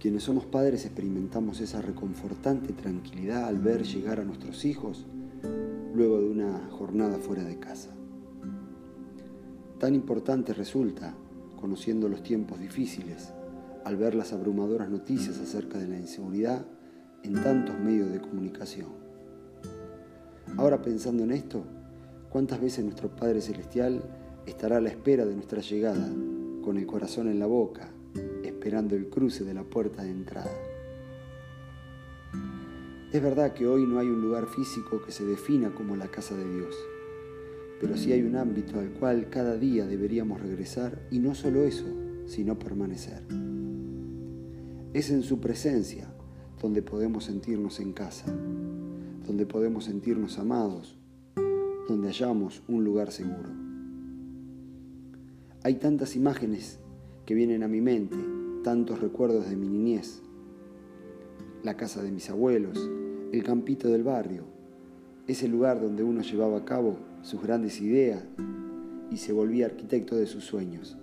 Quienes somos padres experimentamos esa reconfortante tranquilidad al ver llegar a nuestros hijos luego de una jornada fuera de casa. Tan importante resulta, conociendo los tiempos difíciles, al ver las abrumadoras noticias acerca de la inseguridad en tantos medios de comunicación. Ahora pensando en esto, ¿cuántas veces nuestro Padre Celestial estará a la espera de nuestra llegada, con el corazón en la boca, esperando el cruce de la puerta de entrada. Es verdad que hoy no hay un lugar físico que se defina como la casa de Dios, pero sí hay un ámbito al cual cada día deberíamos regresar y no solo eso, sino permanecer. Es en su presencia donde podemos sentirnos en casa, donde podemos sentirnos amados, donde hallamos un lugar seguro. Hay tantas imágenes que vienen a mi mente tantos recuerdos de mi niñez, la casa de mis abuelos, el campito del barrio, ese lugar donde uno llevaba a cabo sus grandes ideas y se volvía arquitecto de sus sueños.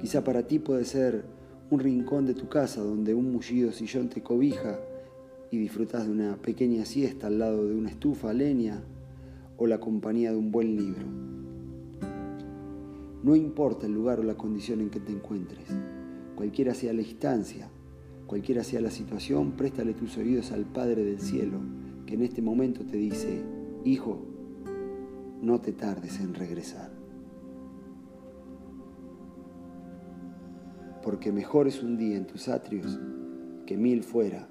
Quizá para ti puede ser un rincón de tu casa donde un mullido sillón te cobija y disfrutas de una pequeña siesta al lado de una estufa leña o la compañía de un buen libro. No importa el lugar o la condición en que te encuentres, cualquiera sea la instancia, cualquiera sea la situación, préstale tus oídos al Padre del Cielo, que en este momento te dice, Hijo, no te tardes en regresar. Porque mejor es un día en tus atrios que mil fuera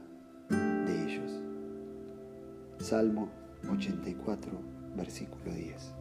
de ellos. Salmo 84, versículo 10.